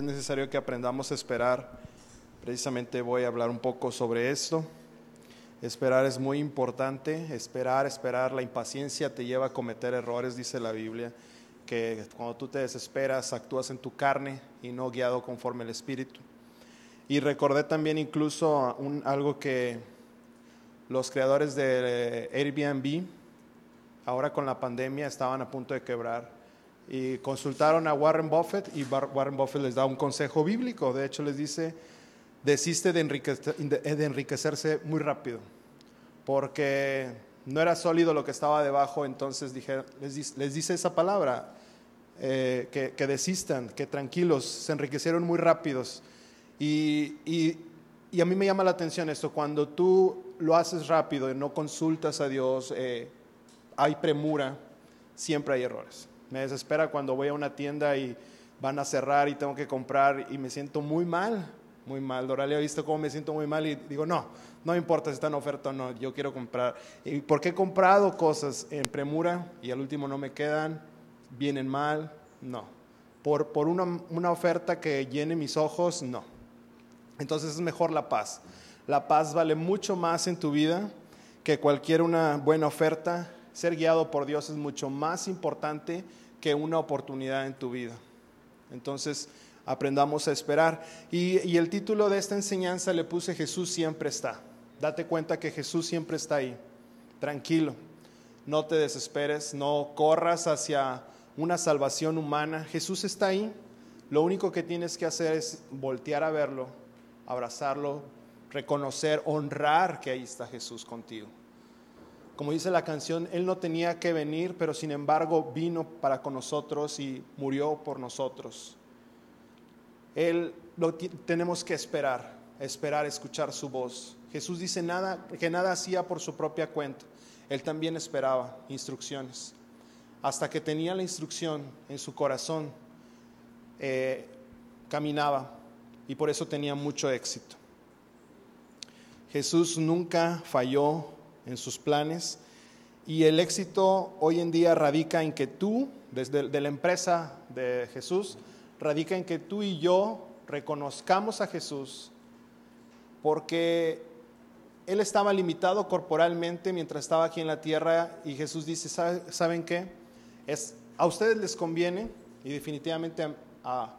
es necesario que aprendamos a esperar. Precisamente voy a hablar un poco sobre esto. Esperar es muy importante. Esperar, esperar. La impaciencia te lleva a cometer errores, dice la Biblia. Que cuando tú te desesperas, actúas en tu carne y no guiado conforme el Espíritu. Y recordé también incluso algo que los creadores de Airbnb, ahora con la pandemia, estaban a punto de quebrar. Y consultaron a Warren Buffett y Warren Buffett les da un consejo bíblico. De hecho, les dice, desiste de, enriquecerse muy rápido, porque no era sólido lo que estaba debajo, entonces dije, les, dice esa palabra, eh, que, que, desistan, que tranquilos, se enriquecieron muy rápidos. Y, y, y, a mí me llama la atención esto, cuando tú lo haces rápido y no consultas a Dios, eh, hay premura, siempre hay errores. Me desespera cuando voy a una tienda y van a cerrar y tengo que comprar y me siento muy mal, muy mal. Doralia ha visto cómo me siento muy mal y digo, no, no importa si está en oferta o no, yo quiero comprar. ¿Y por qué he comprado cosas en premura y al último no me quedan? ¿Vienen mal? No. ¿Por, por una, una oferta que llene mis ojos? No. Entonces es mejor la paz. La paz vale mucho más en tu vida que cualquier una buena oferta. Ser guiado por Dios es mucho más importante que una oportunidad en tu vida. Entonces, aprendamos a esperar. Y, y, el título de esta enseñanza le puse Jesús siempre está. Date cuenta que Jesús siempre está ahí. Tranquilo, no te desesperes, no corras hacia una salvación humana. Jesús está ahí. Lo único que tienes que hacer es voltear a verlo, abrazarlo, reconocer, honrar que ahí está Jesús contigo. Como dice la canción, Él no tenía que venir, pero sin embargo vino para con nosotros y murió por nosotros. Él lo tenemos que esperar, esperar escuchar su voz. Jesús dice nada, que nada hacía por su propia cuenta. Él también esperaba instrucciones. Hasta que tenía la instrucción en su corazón, eh, caminaba y por eso tenía mucho éxito. Jesús nunca falló en sus planes y el éxito hoy en día radica en que tú, desde de la empresa de Jesús, radica en que tú y yo reconozcamos a Jesús porque Él estaba limitado corporalmente mientras estaba aquí en la tierra y Jesús dice, ¿saben qué? Es, a ustedes les conviene y definitivamente a,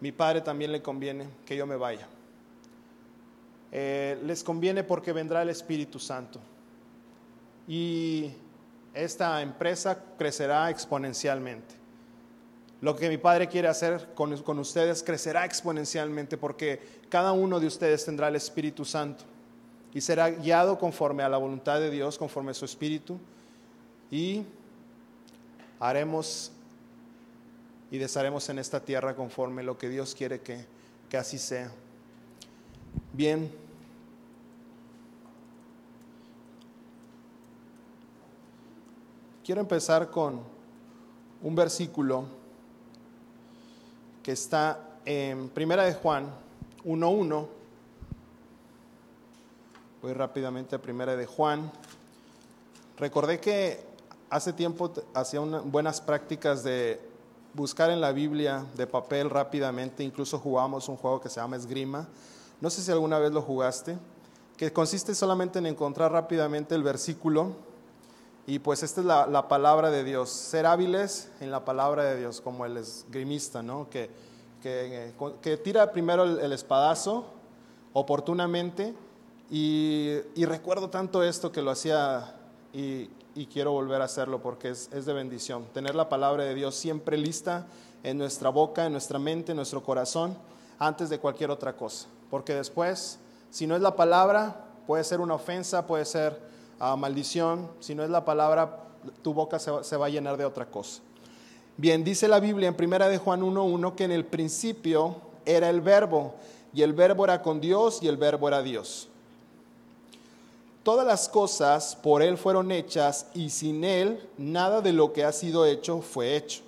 mi Padre también le conviene que yo me vaya. Eh, les conviene porque vendrá el Espíritu Santo y esta empresa crecerá exponencialmente. Lo que mi Padre quiere hacer con, con, ustedes crecerá exponencialmente porque cada uno de ustedes tendrá el Espíritu Santo y será guiado conforme a la voluntad de Dios, conforme a su Espíritu y haremos y desharemos en esta tierra conforme lo que Dios quiere que, que así sea. Bien. Quiero empezar con un versículo que está en Primera de Juan 1.1. Voy rápidamente a Primera de Juan. Recordé que hace tiempo hacía buenas prácticas de buscar en la Biblia de papel rápidamente, incluso jugamos un juego que se llama Esgrima. No sé si alguna vez lo jugaste, que consiste solamente en encontrar rápidamente el versículo y pues esta es la, la, palabra de Dios, ser hábiles en la palabra de Dios, como el esgrimista, ¿no? que, que, que tira primero el, espadazo oportunamente. Y, y, recuerdo tanto esto que lo hacía y, y quiero volver a hacerlo porque es, es, de bendición. Tener la palabra de Dios siempre lista en nuestra boca, en nuestra mente, en nuestro corazón, antes de cualquier otra cosa. Porque después, si no es la palabra, puede ser una ofensa, puede ser a maldición, si no es la palabra, tu boca se, va a llenar de otra cosa. Bien, dice la Biblia en primera de Juan 1.1 que en el principio era el verbo, y el verbo era con Dios, y el verbo era Dios. Todas las cosas por Él fueron hechas, y sin Él nada de lo que ha sido hecho fue hecho.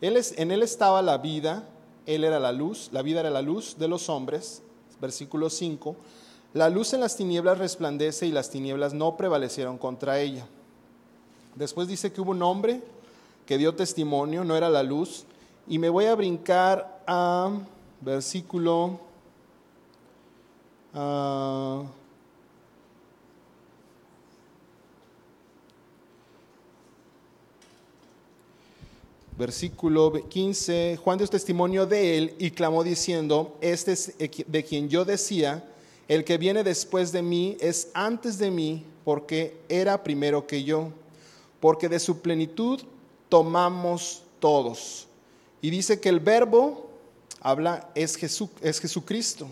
Él es, en Él estaba la vida, Él era la luz, la vida era la luz de los hombres, versículo 5. La luz en las tinieblas resplandece y las tinieblas no prevalecieron contra ella. Después dice que hubo un hombre que dio testimonio, no era la luz, y me voy a brincar a versículo versículo 15, Juan dio testimonio de él y clamó diciendo, este es de quien yo decía, el que viene después de mí es antes de mí porque era primero que yo, porque de su plenitud tomamos todos. Y dice que el verbo habla es, es Jesucristo.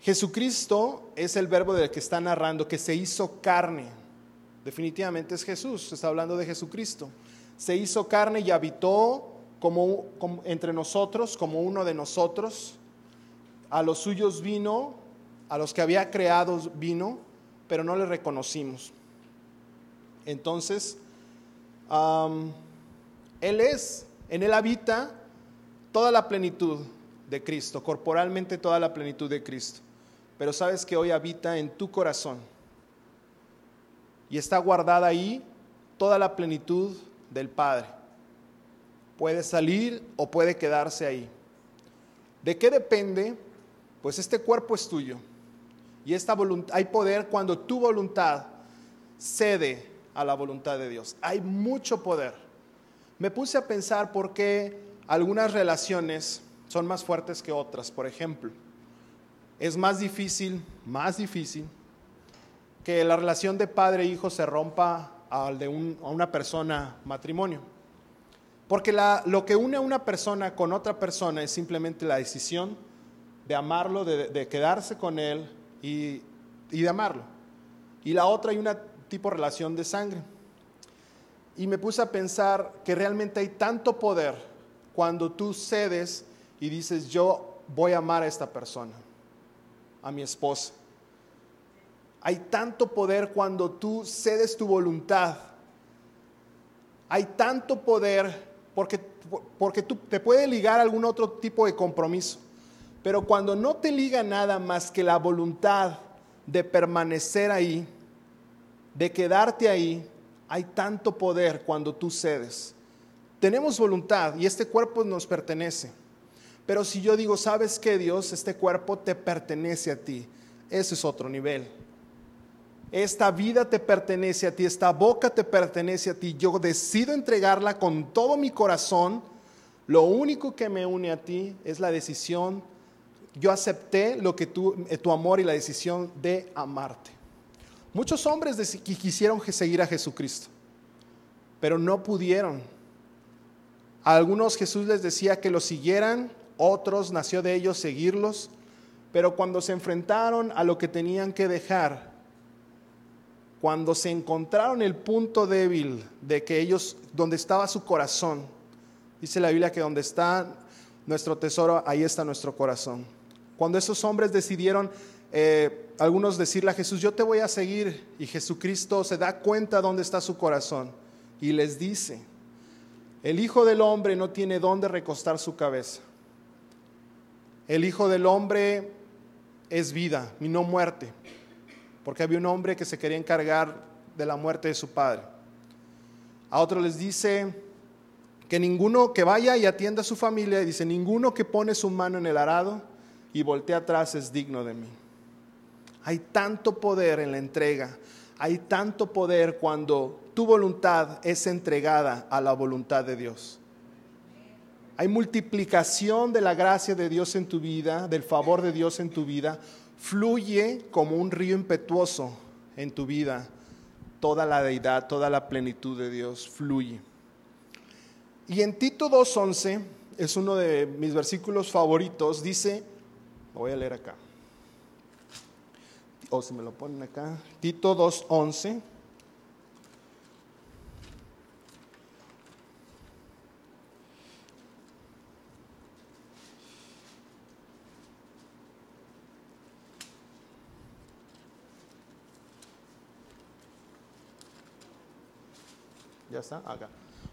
Jesucristo es el verbo del que está narrando, que se hizo carne. Definitivamente es Jesús, está hablando de Jesucristo. Se hizo carne y habitó como, entre nosotros, como uno de nosotros. A los suyos vino, a los que había creado vino, pero no le reconocimos. Entonces, Él es, en Él habita toda la plenitud de Cristo, corporalmente toda la plenitud de Cristo. Pero sabes que hoy habita en tu corazón y está guardada ahí toda la plenitud del Padre. Puede salir o puede quedarse ahí. ¿De qué depende? Pues este cuerpo es tuyo. Y esta voluntad, hay poder cuando tu voluntad cede a la voluntad de Dios. Hay mucho poder. Me puse a pensar por qué algunas relaciones son más fuertes que otras. Por ejemplo, es más difícil, más difícil, que la relación de padre e hijo se rompa al de a una persona matrimonio. Porque lo que une a una persona con otra persona es simplemente la decisión de amarlo, de quedarse con él, y, de amarlo. Y la otra hay una tipo relación de sangre. Y me puse a pensar que realmente hay tanto poder cuando tú cedes y dices, yo voy a amar a esta persona, a mi esposa. Hay tanto poder cuando tú cedes tu voluntad. Hay tanto poder porque, porque tú, te puede ligar a algún otro tipo de compromiso. Pero cuando no te liga nada más que la voluntad de permanecer ahí, de quedarte ahí, hay tanto poder cuando tú cedes. Tenemos voluntad y este cuerpo nos pertenece. Pero si yo digo, ¿sabes qué Dios? Este cuerpo te pertenece a ti. Ese es otro nivel. Esta vida te pertenece a ti, esta boca te pertenece a ti. Yo decido entregarla con todo mi corazón. Lo único que me une a ti es la decisión yo acepté lo que tú, eh, tu amor y la decisión de amarte. Muchos hombres quisieron seguir a Jesucristo, pero no pudieron. A algunos Jesús les decía que lo siguieran, otros nació de ellos seguirlos, pero cuando se enfrentaron a lo que tenían que dejar, cuando se encontraron el punto débil de que ellos, donde estaba su corazón, dice la Biblia que donde está nuestro tesoro, ahí está nuestro corazón. Cuando esos hombres decidieron, eh, algunos decirle a Jesús, yo te voy a seguir, y Jesucristo se da cuenta dónde está su corazón y les dice, el Hijo del Hombre no tiene dónde recostar su cabeza. El Hijo del Hombre es vida y no muerte, porque había un hombre que se quería encargar de la muerte de su padre. A otros les dice que ninguno que vaya y atienda a su familia, dice, ninguno que pone su mano en el arado y voltea atrás es digno de mí. Hay tanto poder en la entrega, hay tanto poder cuando tu voluntad es entregada a la voluntad de Dios. Hay multiplicación de la gracia de Dios en tu vida, del favor de Dios en tu vida. Fluye como un río impetuoso en tu vida. Toda la deidad, toda la plenitud de Dios fluye. Y en Tito 2.11, es uno de mis versículos favoritos, dice, lo voy a leer acá. O si me lo ponen acá. Tito 2.11. Ya está, acá.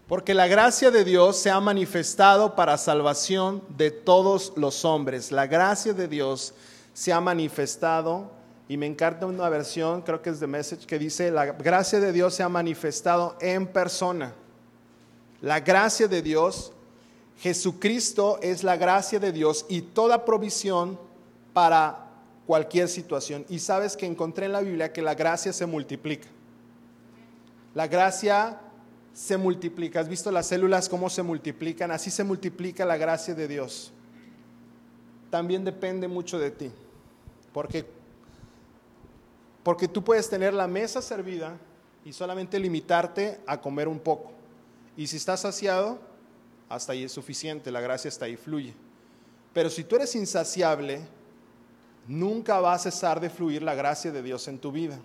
Porque la gracia de Dios se ha manifestado para salvación de todos los hombres. La gracia de Dios se ha manifestado, y me encanta una versión, creo que es de Message, que dice, la gracia de Dios se ha manifestado en persona. La gracia de Dios Jesucristo es la gracia de Dios y toda provisión para cualquier situación. Y sabes que encontré en la Biblia que la gracia se multiplica. La gracia se multiplica. ¿Has visto las células cómo se multiplican? Así se multiplica la gracia de Dios. También depende mucho de ti. Porque, porque tú puedes tener la mesa servida y solamente limitarte a comer un poco. Y si estás saciado, hasta ahí es suficiente, la gracia está ahí, fluye. Pero si tú eres insaciable, nunca va a cesar de fluir la gracia de Dios en tu vida.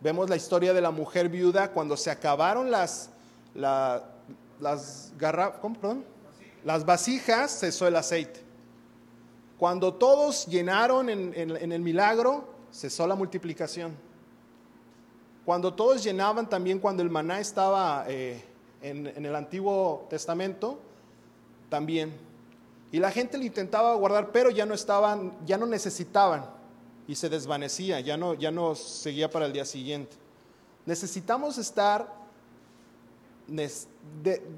Vemos la historia de la mujer viuda cuando se acabaron las, las, las vasijas, cesó el aceite. Cuando todos llenaron en, el milagro, cesó la multiplicación. Cuando todos llenaban también, cuando el maná estaba eh, en, el Antiguo Testamento también. Y la gente lo intentaba guardar, pero ya no estaban, ya no necesitaban y se desvanecía, ya no, ya no seguía para el día siguiente. Necesitamos estar,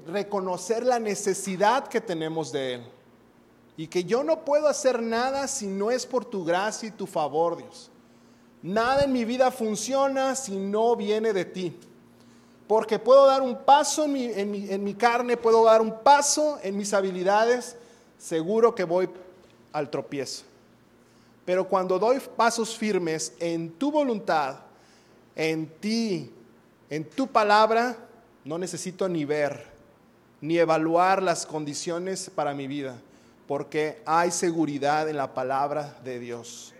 reconocer la necesidad que tenemos de Él y que yo no puedo hacer nada si no es por tu gracia y tu favor, Dios. Nada en mi vida funciona si no viene de ti porque puedo dar un paso en mi, carne, puedo dar un paso en mis habilidades, seguro que voy al tropiezo. Pero cuando doy pasos firmes en tu voluntad, en ti, en tu palabra, no necesito ni ver, ni evaluar las condiciones para mi vida, porque hay seguridad en la palabra de Dios.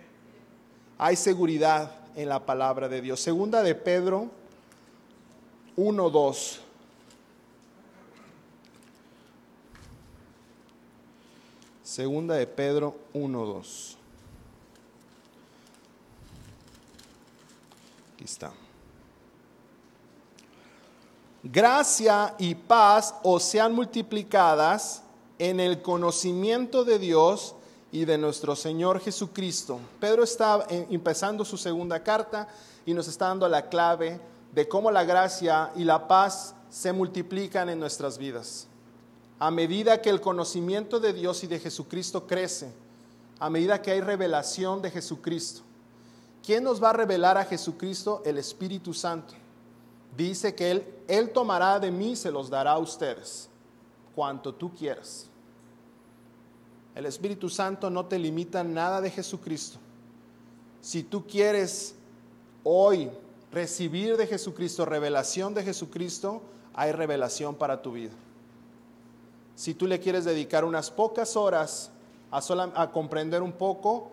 Hay seguridad en la palabra de Dios. Segunda de Pedro 1, 2. Segunda de Pedro 1, Está. Gracia y paz os sean multiplicadas en el conocimiento de Dios y de nuestro Señor Jesucristo. Pedro está eh, empezando su segunda carta y nos está dando la clave de cómo la gracia y la paz se multiplican en nuestras vidas. A medida que el conocimiento de Dios y de Jesucristo crece, a medida que hay revelación de Jesucristo. ¿Quién nos va a revelar a Jesucristo? El Espíritu Santo. Dice que Él, Él tomará de mí se los dará a ustedes, cuanto tú quieras. El Espíritu Santo no te limita nada de Jesucristo. Si tú quieres hoy recibir de Jesucristo, revelación de Jesucristo, hay revelación para tu vida. Si tú le quieres dedicar unas pocas horas a, a comprender un poco,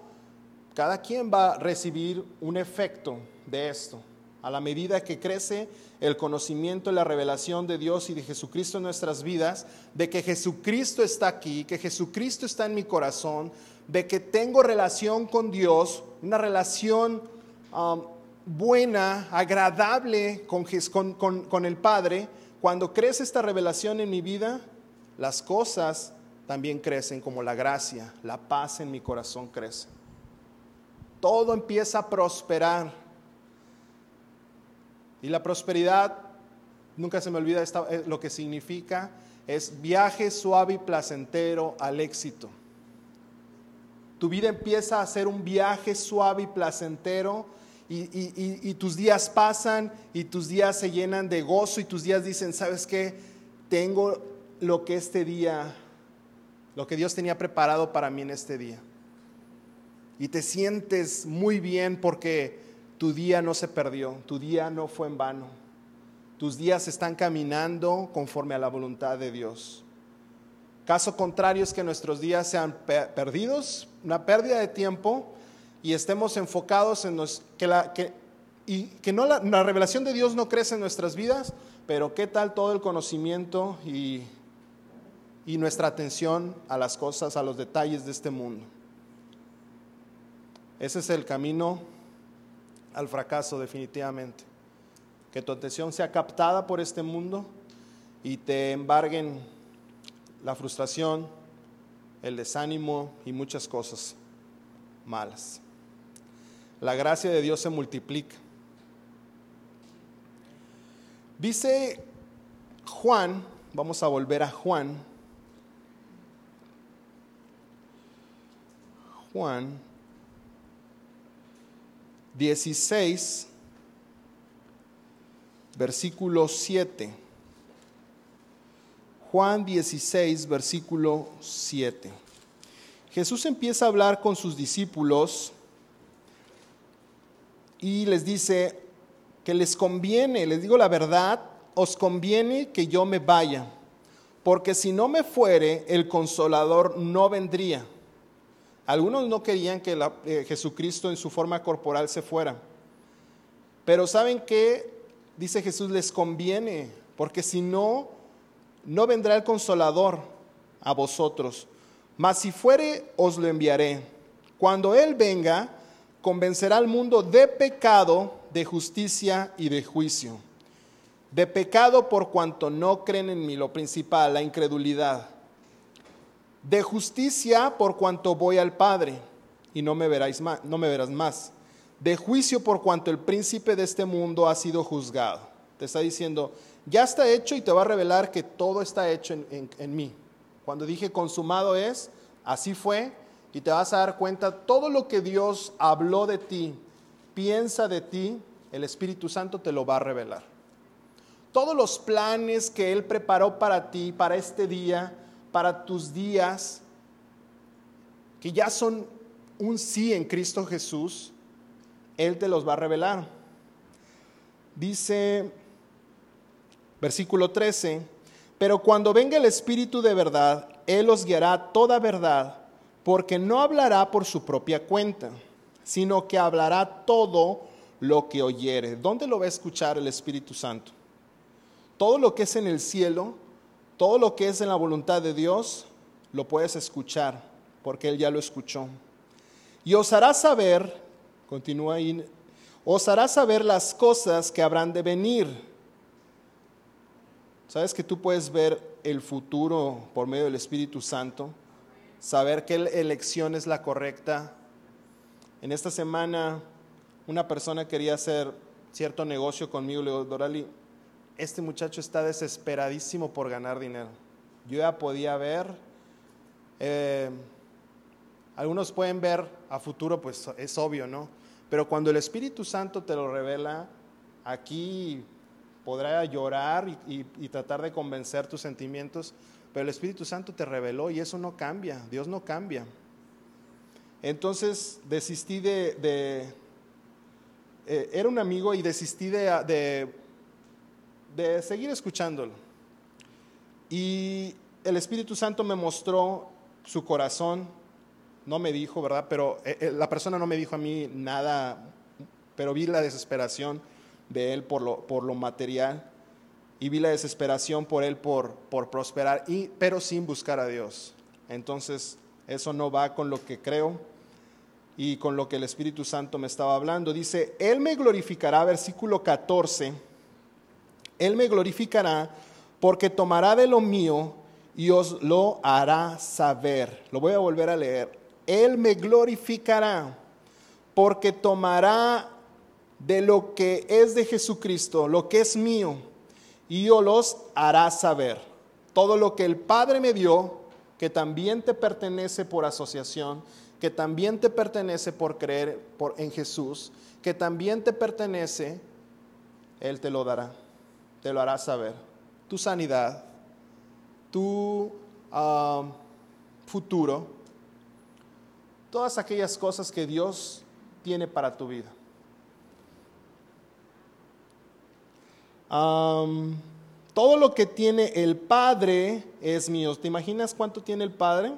cada quien va a recibir un efecto de esto. A la medida que crece el conocimiento y la revelación de Dios y de Jesucristo en nuestras vidas, de que Jesucristo está aquí, que Jesucristo está en mi corazón, de que tengo relación con Dios, una relación um, buena, agradable con, el Padre, cuando crece esta revelación en mi vida, las cosas también crecen como la gracia, la paz en mi corazón crece. Todo empieza a prosperar. Y la prosperidad, nunca se me olvida eh, lo que significa, es viaje suave y placentero al éxito. Tu vida empieza a ser un viaje suave y placentero y, tus días pasan y tus días se llenan de gozo y tus días dicen, ¿sabes qué? Tengo lo que este día, lo que Dios tenía preparado para mí en este día. Y te sientes muy bien porque tu día no se perdió, tu día no fue en vano. Tus días están caminando conforme a la voluntad de Dios. Caso contrario es que nuestros días sean perdidos, una pérdida de tiempo, y estemos enfocados en que la, que, y que no la, la, revelación de Dios no crece en nuestras vidas, pero qué tal todo el conocimiento y, y nuestra atención a las cosas, a los detalles de este mundo. Ese es el camino al fracaso definitivamente. Que tu atención sea captada por este mundo y te embarguen la frustración, el desánimo y muchas cosas malas la gracia de Dios se multiplica. Dice Juan vamos a volver a Juan. Juan 16, versículo 7. Juan 16, versículo 7. Jesús empieza a hablar con sus discípulos y les dice que les conviene, les digo la verdad, os conviene que yo me vaya, porque si no me fuere, el consolador no vendría. Algunos no querían que eh, Jesucristo en su forma corporal se fuera, pero ¿saben qué? Dice Jesús, les conviene, porque si no, no vendrá el consolador a vosotros. Mas si fuere, os lo enviaré. Cuando Él venga, convencerá al mundo de pecado, de justicia y de juicio. De pecado por cuanto no creen en mí, lo principal, la incredulidad. De justicia por cuanto voy al Padre y no me, veráis más, no me verás más. De juicio por cuanto el príncipe de este mundo ha sido juzgado. Te está diciendo, ya está hecho y te va a revelar que todo está hecho en, en mí. Cuando dije consumado es, así fue, y te vas a dar cuenta, todo lo que Dios habló de ti, piensa de ti, el Espíritu Santo te lo va a revelar. Todos los planes que Él preparó para ti, para este día, para tus días, que ya son un sí en Cristo Jesús, Él te los va a revelar. Dice, versículo 13, pero cuando venga el Espíritu de verdad, Él os guiará toda verdad porque no hablará por su propia cuenta, sino que hablará todo lo que oyere. ¿Dónde lo va a escuchar el Espíritu Santo? Todo lo que es en el cielo, todo lo que es en la voluntad de Dios, lo puedes escuchar, porque Él ya lo escuchó. Y os hará saber, continúa ahí, os hará saber las cosas que habrán de venir. ¿Sabes que tú puedes ver el futuro por medio del Espíritu Santo? saber qué elección es la correcta. En esta semana una persona quería hacer cierto negocio conmigo, le digo, Dorali, este muchacho está desesperadísimo por ganar dinero. Yo ya podía ver, eh, algunos pueden ver a futuro, pues es obvio, ¿no? Pero cuando el Espíritu Santo te lo revela, aquí podrá llorar y tratar de convencer tus sentimientos, pero el Espíritu Santo te reveló y eso no cambia, Dios no cambia. Entonces desistí de... Eh, era un amigo y desistí de, de, seguir escuchándolo. Y el Espíritu Santo me mostró su corazón, no me dijo, ¿verdad? Pero eh, eh, la persona no me dijo a mí nada, pero vi la desesperación de él por lo, por lo material y vi la desesperación por él por, por prosperar, y, pero sin buscar a Dios. Entonces, eso no va con lo que creo y con lo que el Espíritu Santo me estaba hablando. Dice, Él me glorificará, versículo 14, Él me glorificará porque tomará de lo mío y os lo hará saber. Lo voy a volver a leer. Él me glorificará porque tomará de lo que es de Jesucristo, lo que es mío y yo los hará saber. Todo lo que el Padre me dio, que también te pertenece por asociación, que también te pertenece por creer en Jesús, que también te pertenece, Él te lo dará, te lo hará saber. Tu sanidad, tu futuro, todas aquellas cosas que Dios tiene para tu vida. todo lo que tiene el Padre es mío. ¿Te imaginas cuánto tiene el Padre?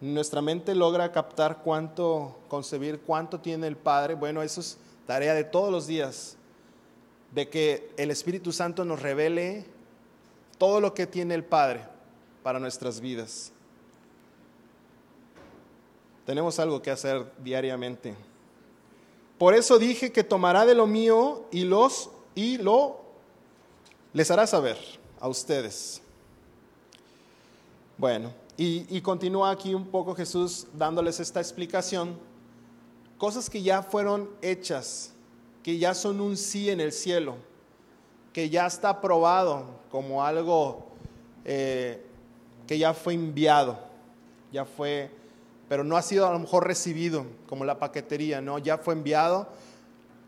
Nuestra mente logra captar cuánto, concebir cuánto tiene el Padre. Bueno, eso es tarea de todos los días, de que el Espíritu Santo nos revele todo lo que tiene el Padre para nuestras vidas. Tenemos algo que hacer diariamente. Por eso dije que tomará de lo mío y los y lo les hará saber a ustedes. Bueno, y, continúa aquí un poco Jesús dándoles esta explicación. Cosas que ya fueron hechas, que ya son un sí en el cielo, que ya está probado como algo eh, que ya fue enviado, ya fue, pero no ha sido a lo mejor recibido como la paquetería, no, ya fue enviado.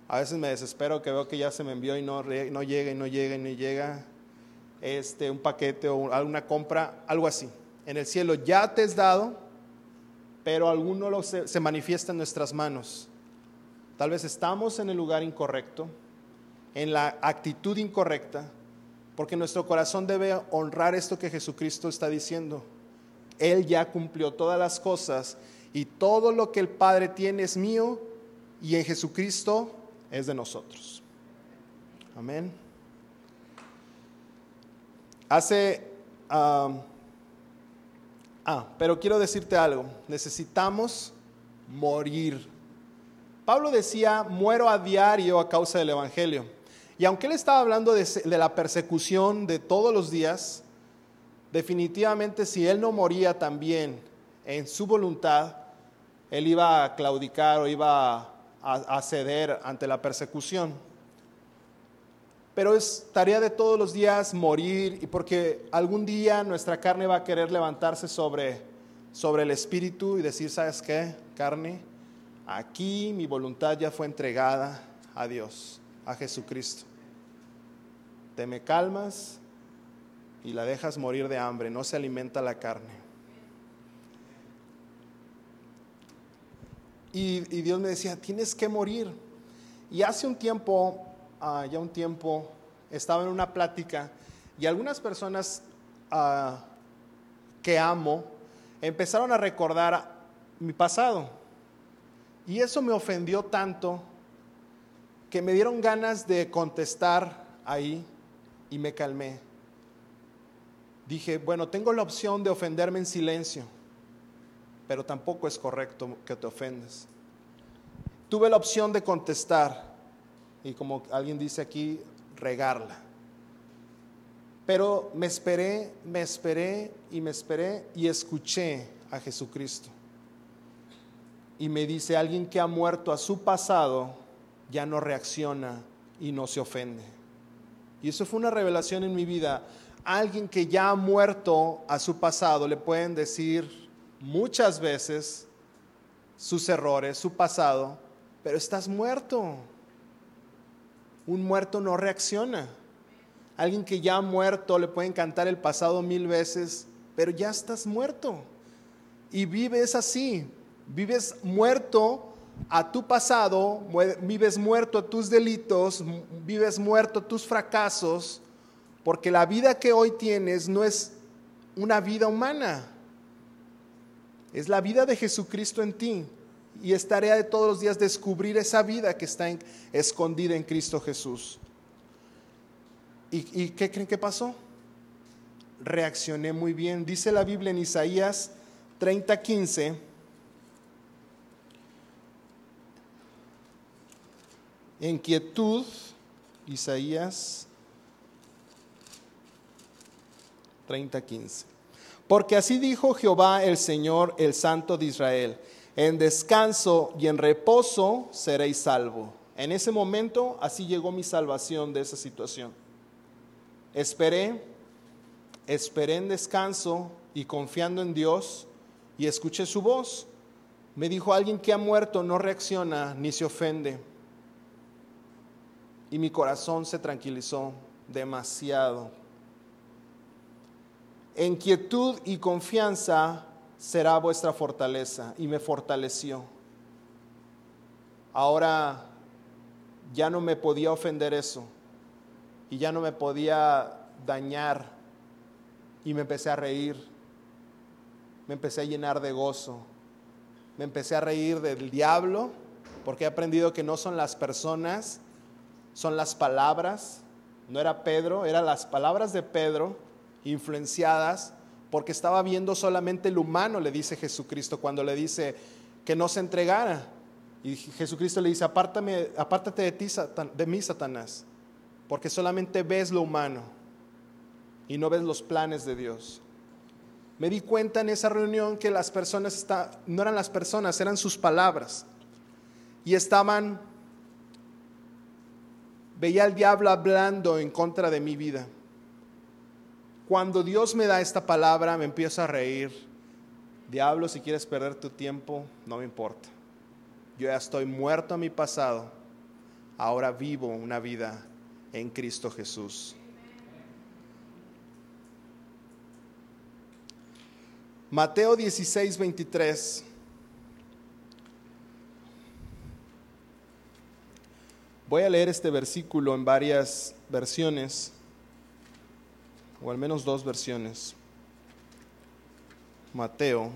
A veces me desespero que veo que ya se me envió y no, no llega y no llega y no llega este, un paquete o alguna compra, algo así. En el cielo ya te es dado, pero alguno lo se, se manifiesta en nuestras manos. Tal vez estamos en el lugar incorrecto, en la actitud incorrecta, porque nuestro corazón debe honrar esto que Jesucristo está diciendo. Él ya cumplió todas las cosas y todo lo que el Padre tiene es mío y en Jesucristo es de nosotros. Amén. Hace... ah, pero quiero decirte algo. Necesitamos morir. Pablo decía, muero a diario a causa del Evangelio. Y aunque él estaba hablando de, la persecución de todos los días, definitivamente si él no moría también en su voluntad, él iba a claudicar o iba a, a ceder ante la persecución. Pero es tarea de todos los días morir y porque algún día nuestra carne va a querer levantarse sobre, sobre el espíritu y decir, ¿sabes qué? Carne, aquí mi voluntad ya fue entregada a Dios, a Jesucristo. Te me calmas y la dejas morir de hambre, no se alimenta la carne. Y, Dios me decía, tienes que morir. Y hace un tiempo uh, ya un tiempo estaba en una plática y algunas personas uh, que amo empezaron a recordar mi pasado. Y eso me ofendió tanto que me dieron ganas de contestar ahí y me calmé. Dije, bueno, tengo la opción de ofenderme en silencio, pero tampoco es correcto que te ofendas. Tuve la opción de contestar y como alguien dice aquí, regarla. Pero me esperé, me esperé y me esperé y escuché a Jesucristo. Y me dice, alguien que ha muerto a su pasado ya no reacciona y no se ofende. Y eso fue una revelación en mi vida. Alguien que ya ha muerto a su pasado le pueden decir muchas veces sus errores, su pasado, pero estás muerto. Un muerto no reacciona. Alguien que ya ha muerto le puede encantar el pasado mil veces, pero ya estás muerto. Y vives así. Vives muerto a tu pasado, vives muerto a tus delitos, vives muerto a tus fracasos, porque la vida que hoy tienes no es una vida humana, es la vida de Jesucristo en ti. Y es tarea de todos los días descubrir esa vida que está escondida en Cristo Jesús. ¿Y, ¿Y qué creen que pasó? Reaccioné muy bien. Dice la Biblia en Isaías 30:15. En quietud, Isaías 30:15. Porque así dijo Jehová el Señor, el Santo de Israel en descanso y en reposo seréis salvo. En ese momento así llegó mi salvación de esa situación. Esperé, esperé en descanso y confiando en Dios y escuché su voz. Me dijo, alguien que ha muerto no reacciona ni se ofende. Y mi corazón se tranquilizó demasiado. En quietud y confianza será vuestra fortaleza y me fortaleció. Ahora ya no me podía ofender eso y ya no me podía dañar y me empecé a reír, me empecé a llenar de gozo, me empecé a reír del diablo porque he aprendido que no son las personas, son las palabras, no era Pedro, eran las palabras de Pedro influenciadas porque estaba viendo solamente el humano, le dice Jesucristo cuando le dice que no se entregara. Y Jesucristo le dice, Apártame, apártate de, ti, de mí, Satanás, porque solamente ves lo humano y no ves los planes de Dios. Me di cuenta en esa reunión que las personas está, no eran las personas, eran sus palabras. Y estaban, veía al diablo hablando en contra de mi vida cuando Dios me da esta palabra, me empiezo a reír. Diablo, si quieres perder tu tiempo, no me importa. Yo ya estoy muerto a mi pasado. Ahora vivo una vida en Cristo Jesús. Mateo 16, 23. Voy a leer este versículo en varias versiones, o al menos dos versiones. Mateo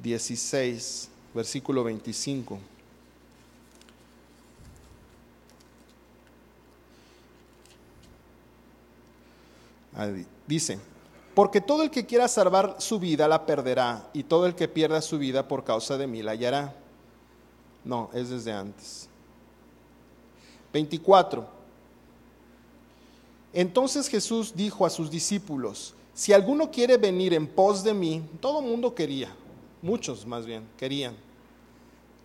16, versículo 25. Dice, porque todo el que quiera salvar su vida la perderá, y todo el que pierda su vida por causa de mí la hallará. No, es desde antes. 24. Entonces Jesús dijo a sus discípulos, si alguno quiere venir en pos de mí, todo mundo quería, muchos más bien, querían.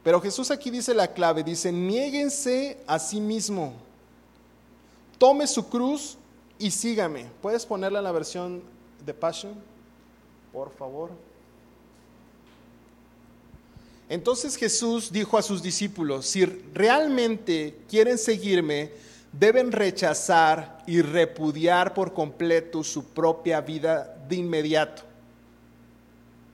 Pero Jesús aquí dice la clave, dice, niéguense a sí mismo, tome su cruz y sígame. ¿Puedes ponerla en la versión de Passion, por favor? Entonces Jesús dijo a sus discípulos, si realmente quieren seguirme, deben rechazar y repudiar por completo su propia vida de inmediato.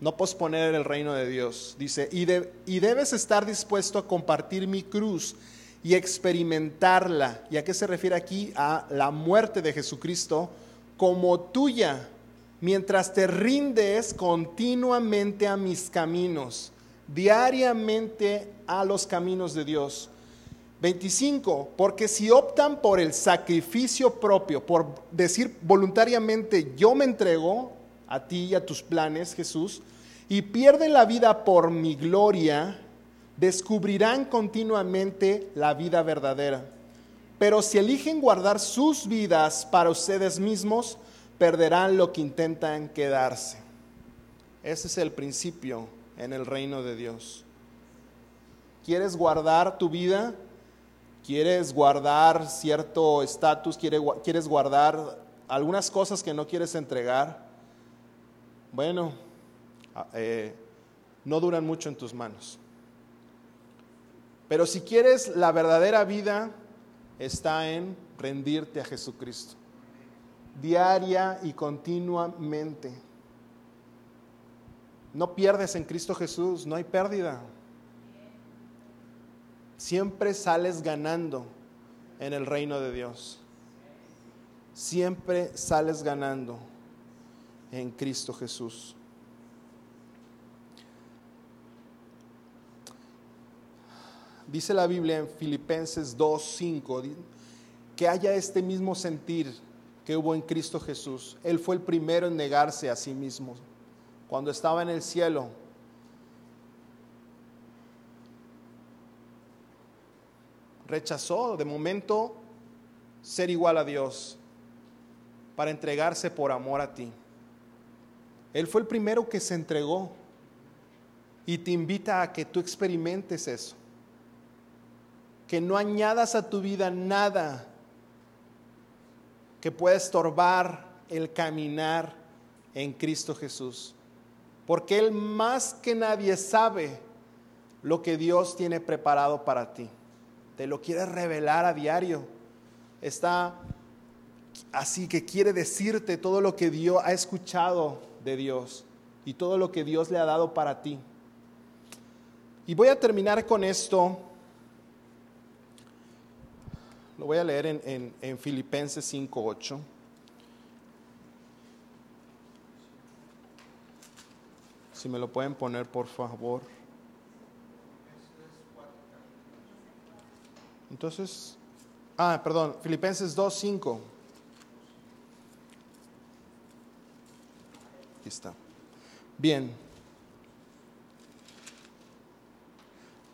No posponer el reino de Dios. Dice, y, y debes estar dispuesto a compartir mi cruz y experimentarla. ¿Y a qué se refiere aquí? A la muerte de Jesucristo como tuya, mientras te rindes continuamente a mis caminos, diariamente a los caminos de Dios. 25, porque si optan por el sacrificio propio, por decir voluntariamente, yo me entrego a ti y a tus planes, Jesús, y pierden la vida por mi gloria, descubrirán continuamente la vida verdadera. Pero si eligen guardar sus vidas para ustedes mismos, perderán lo que intentan quedarse. Ese es el principio en el reino de Dios. ¿Quieres guardar tu vida? ¿Quieres guardar cierto estatus? ¿Quieres guardar algunas cosas que no quieres entregar? Bueno, eh, no duran mucho en tus manos. Pero si quieres la verdadera vida, está en rendirte a Jesucristo. Diaria y continuamente. No pierdes en Cristo Jesús, no hay pérdida. Siempre sales ganando en el reino de Dios. Siempre sales ganando en Cristo Jesús. Dice la Biblia en Filipenses 2:5 que haya este mismo sentir que hubo en Cristo Jesús. Él fue el primero en negarse a sí mismo. Cuando estaba en el cielo, rechazó de momento ser igual a Dios para entregarse por amor a ti. Él fue el primero que se entregó y te invita a que tú experimentes eso que no añadas a tu vida nada que pueda estorbar el caminar en Cristo Jesús. Porque Él más que nadie sabe lo que Dios tiene preparado para ti. Te lo quiere revelar a diario. Está así que quiere decirte todo lo que Dios ha escuchado de Dios y todo lo que Dios le ha dado para ti. Y voy a terminar con esto lo voy a leer en, en, en Filipenses 5.8. Si me lo pueden poner, por favor. Entonces, ah, perdón, Filipenses 2.5. Aquí está. Bien.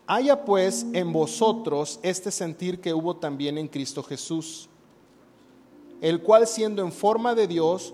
Haya pues en vosotros este sentir que hubo también en Cristo Jesús, el cual siendo en forma de Dios,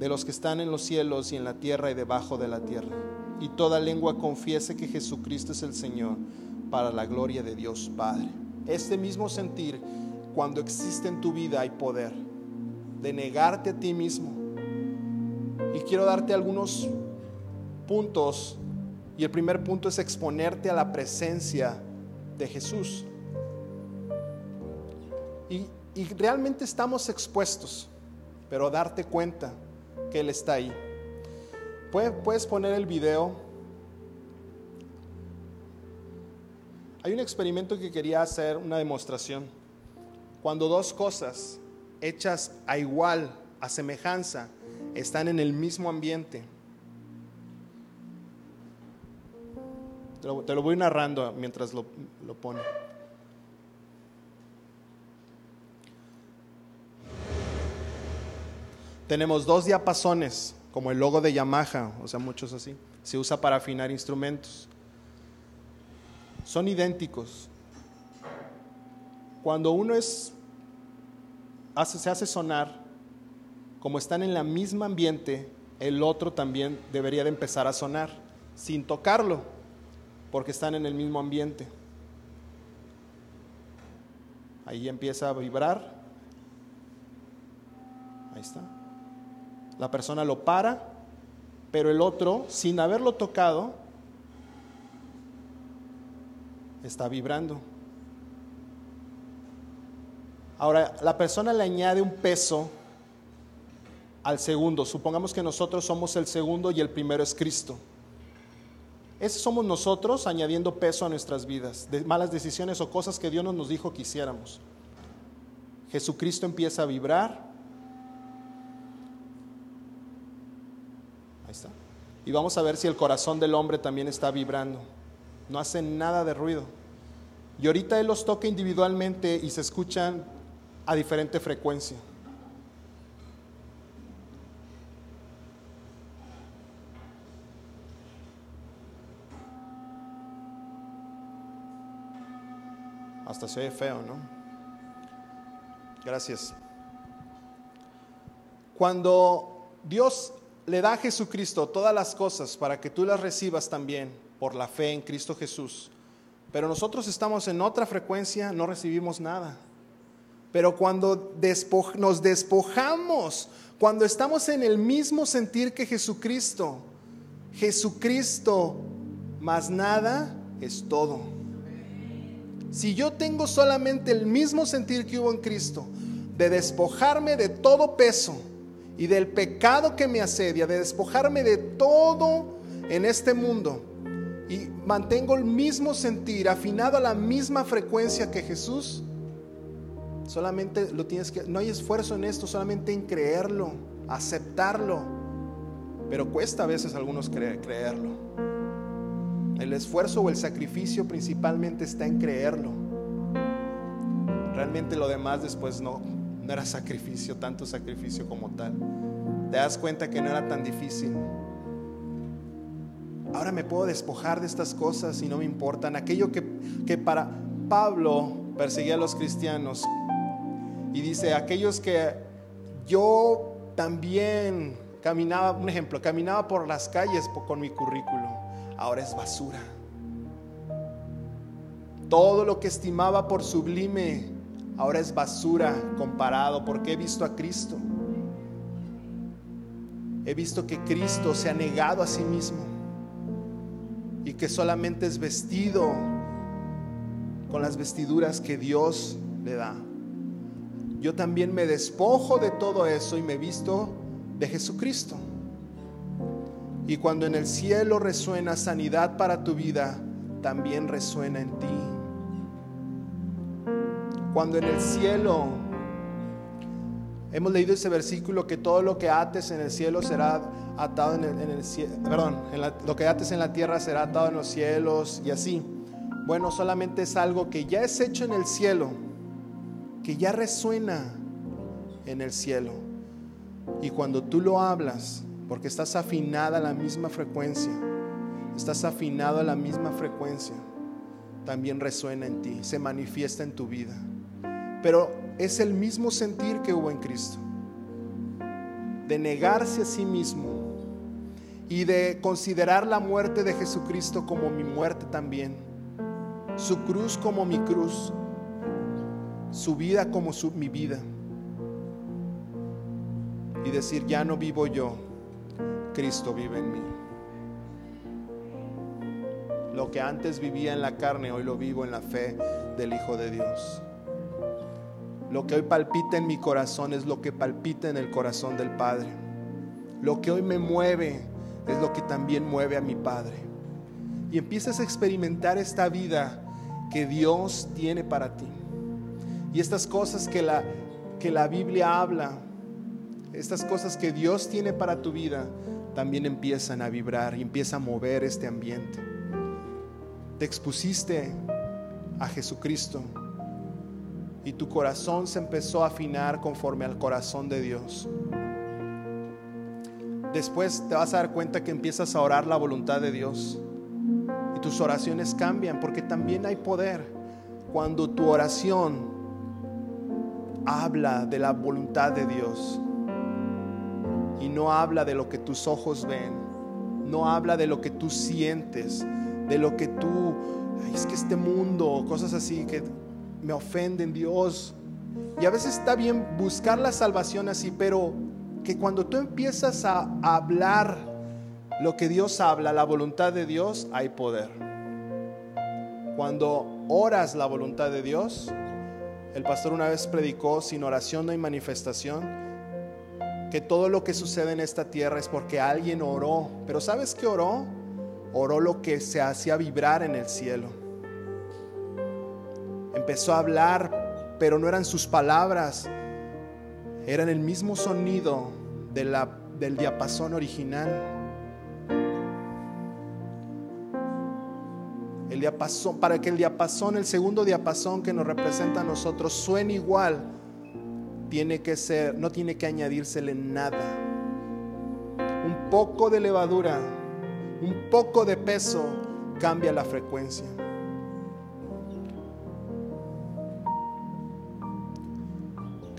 de los que están en los cielos y en la tierra y debajo de la tierra, y toda lengua confiese que Jesucristo es el Señor, para la gloria de Dios Padre. Este mismo sentir, cuando existe en tu vida hay poder de negarte a ti mismo. Y quiero darte algunos puntos. Y el primer punto es exponerte a la presencia de Jesús. Y, realmente estamos expuestos, pero darte cuenta que Él está ahí. Puedes poner el video. Hay un experimento que quería hacer, una demostración. Cuando dos cosas hechas a igual, a semejanza, están en el mismo ambiente. Te lo, voy narrando mientras lo, pone. Tenemos dos diapasones, como el logo de Yamaha, o sea, muchos así. Se usa para afinar instrumentos. Son idénticos. Cuando uno es se hace sonar, como están en la misma ambiente, el otro también debería de empezar a sonar, sin tocarlo, porque están en el mismo ambiente. Ahí empieza a vibrar. Ahí está. La persona lo para, pero el otro, sin haberlo tocado, está vibrando. Ahora, la persona le añade un peso al segundo. Supongamos que nosotros somos el segundo y el primero es Cristo. Ese somos nosotros añadiendo peso a nuestras vidas, de malas decisiones o cosas que Dios nos dijo que hiciéramos. Jesucristo empieza a vibrar. Ahí está. Y vamos a ver si el corazón del hombre también está vibrando. No hace nada de ruido. Y ahorita Él los toca individualmente y se escuchan a diferente frecuencia. Hasta se oye feo, ¿no? Gracias. Cuando Dios le da a Jesucristo todas las cosas para que tú las recibas también por la fe en Cristo Jesús, pero nosotros estamos en otra frecuencia, no recibimos nada. Pero cuando nos despojamos, cuando estamos en el mismo sentir que Jesucristo, Jesucristo más nada es todo. Si yo tengo solamente el mismo sentir que hubo en Cristo, de despojarme de todo peso y del pecado que me asedia, de despojarme de todo en este mundo, y mantengo el mismo sentir, afinado a la misma frecuencia que Jesús, Solamente lo tienes que, no hay esfuerzo en esto, solamente en creerlo, aceptarlo. Pero cuesta a veces algunos creerlo. El esfuerzo o el sacrificio principalmente está en creerlo. Realmente lo demás después no, no era sacrificio, tanto sacrificio como tal. Te das cuenta que no era tan difícil. Ahora me puedo despojar de estas cosas y no me importan. Aquello que, que para Pablo perseguía a los cristianos, y dice, aquellos que yo también caminaba, un ejemplo, caminaba por las calles con mi currículo, ahora es basura. Todo lo que estimaba por sublime, ahora es basura comparado porque he visto a Cristo. He visto que Cristo se ha negado a sí mismo y que solamente es vestido con las vestiduras que Dios le da yo también me despojo de todo eso y me visto de Jesucristo. Y cuando en el cielo resuena sanidad para tu vida, también resuena en ti. Cuando en el cielo, hemos leído ese versículo que todo lo que ates en el cielo será atado en el, cielo, perdón, lo que ates en la tierra será atado en los cielos y así. Bueno, solamente es algo que ya es hecho en el cielo que ya resuena en el cielo. Y cuando tú lo hablas, porque estás afinada a la misma frecuencia, estás afinado a la misma frecuencia, también resuena en ti, se manifiesta en tu vida. Pero es el mismo sentir que hubo en Cristo, de negarse a sí mismo y de considerar la muerte de Jesucristo como mi muerte también, su cruz como mi cruz, su vida como mi vida. Y decir, ya no vivo yo, Cristo vive en mí. Lo que antes vivía en la carne, hoy lo vivo en la fe del Hijo de Dios. Lo que hoy palpita en mi corazón es lo que palpita en el corazón del Padre. Lo que hoy me mueve es lo que también mueve a mi Padre. Y empiezas a experimentar esta vida que Dios tiene para ti. Y estas cosas que la, que la Biblia habla, estas cosas que Dios tiene para tu vida, también empiezan a vibrar y empieza a mover este ambiente. Te expusiste a Jesucristo y tu corazón se empezó a afinar conforme al corazón de Dios. Después te vas a dar cuenta que empiezas a orar la voluntad de Dios y tus oraciones cambian porque también hay poder cuando tu oración habla de la voluntad de Dios y no habla de lo que tus ojos ven, no habla de lo que tú sientes, de lo que tú, es que este mundo, cosas así que me ofenden, Dios. Y a veces está bien buscar la salvación así, pero que cuando tú empiezas a hablar lo que Dios habla, la voluntad de Dios, hay poder. Cuando oras la voluntad de Dios, el pastor una vez predicó, sin oración no hay manifestación, que todo lo que sucede en esta tierra es porque alguien oró. Pero ¿sabes qué oró? Oró lo que se hacía vibrar en el cielo. Empezó a hablar, pero no eran sus palabras, eran el mismo sonido de la, del diapasón original. El diapasón, para que el diapasón, el segundo diapasón que nos representa a nosotros, suene igual, tiene que ser, no tiene que añadírsele nada. Un poco de levadura, un poco de peso cambia la frecuencia.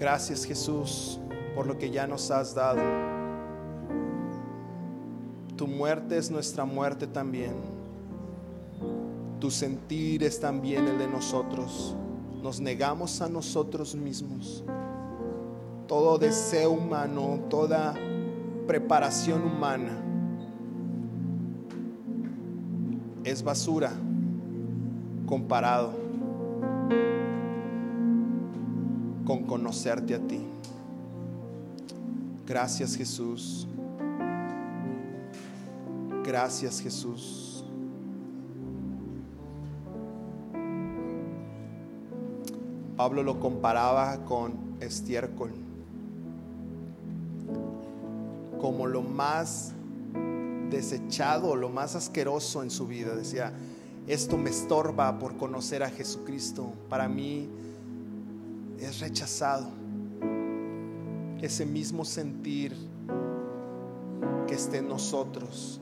Gracias Jesús por lo que ya nos has dado. Tu muerte es nuestra muerte también. Tu sentir es también el de nosotros. Nos negamos a nosotros mismos. Todo deseo humano, toda preparación humana es basura comparado con conocerte a ti. Gracias Jesús. Gracias Jesús. Pablo lo comparaba con estiércol, como lo más desechado, lo más asqueroso en su vida. Decía, esto me estorba por conocer a Jesucristo. Para mí es rechazado. Ese mismo sentir que esté en nosotros.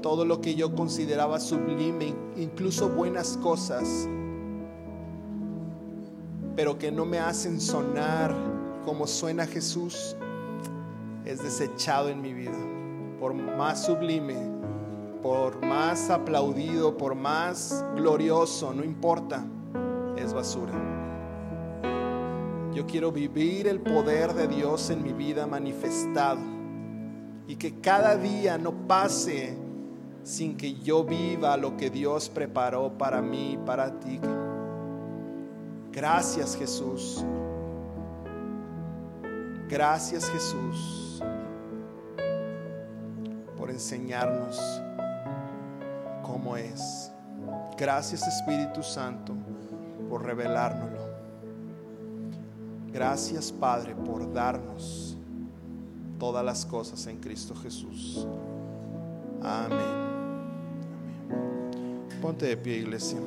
Todo lo que yo consideraba sublime, incluso buenas cosas, pero que no me hacen sonar como suena Jesús, es desechado en mi vida. Por más sublime, por más aplaudido, por más glorioso, no importa basura. Yo quiero vivir el poder de Dios en mi vida manifestado y que cada día no pase sin que yo viva lo que Dios preparó para mí y para ti. Gracias Jesús. Gracias Jesús por enseñarnos cómo es. Gracias Espíritu Santo por revelárnoslo. Gracias Padre por darnos todas las cosas en Cristo Jesús. Amén. Ponte de pie, iglesia.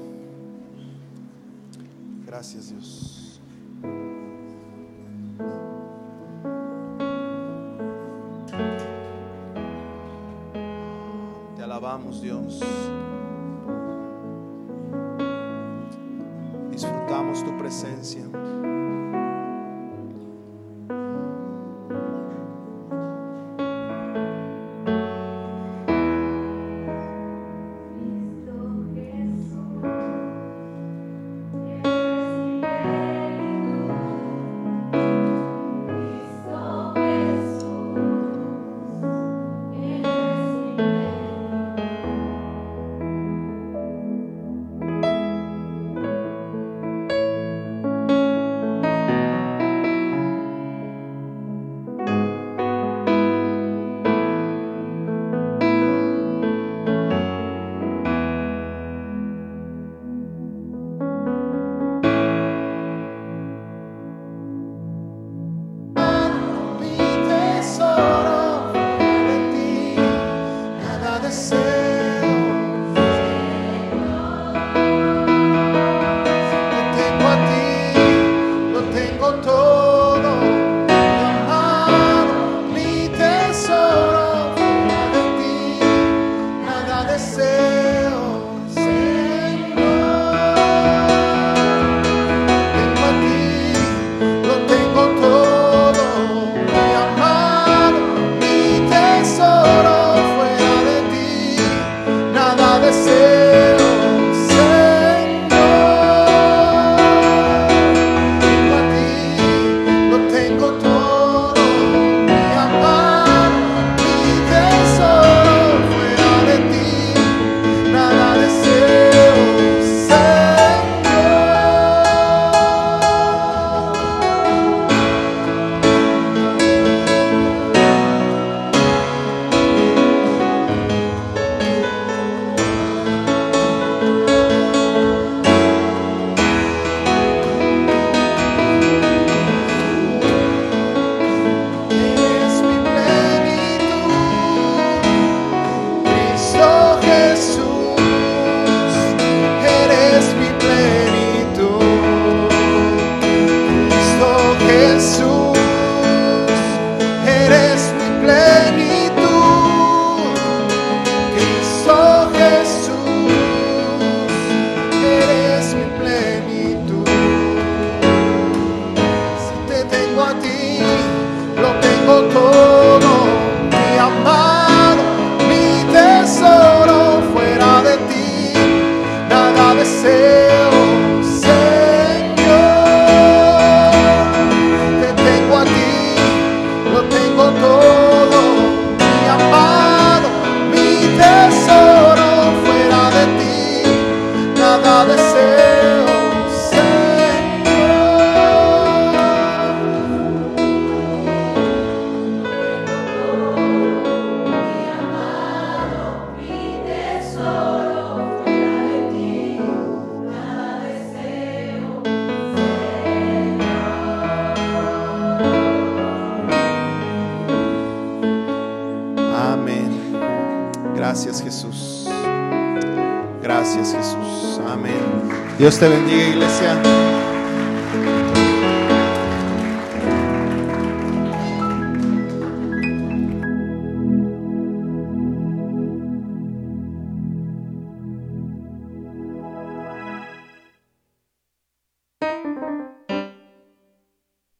Gracias Dios. Te alabamos, Dios. Presencia. Te bendiga.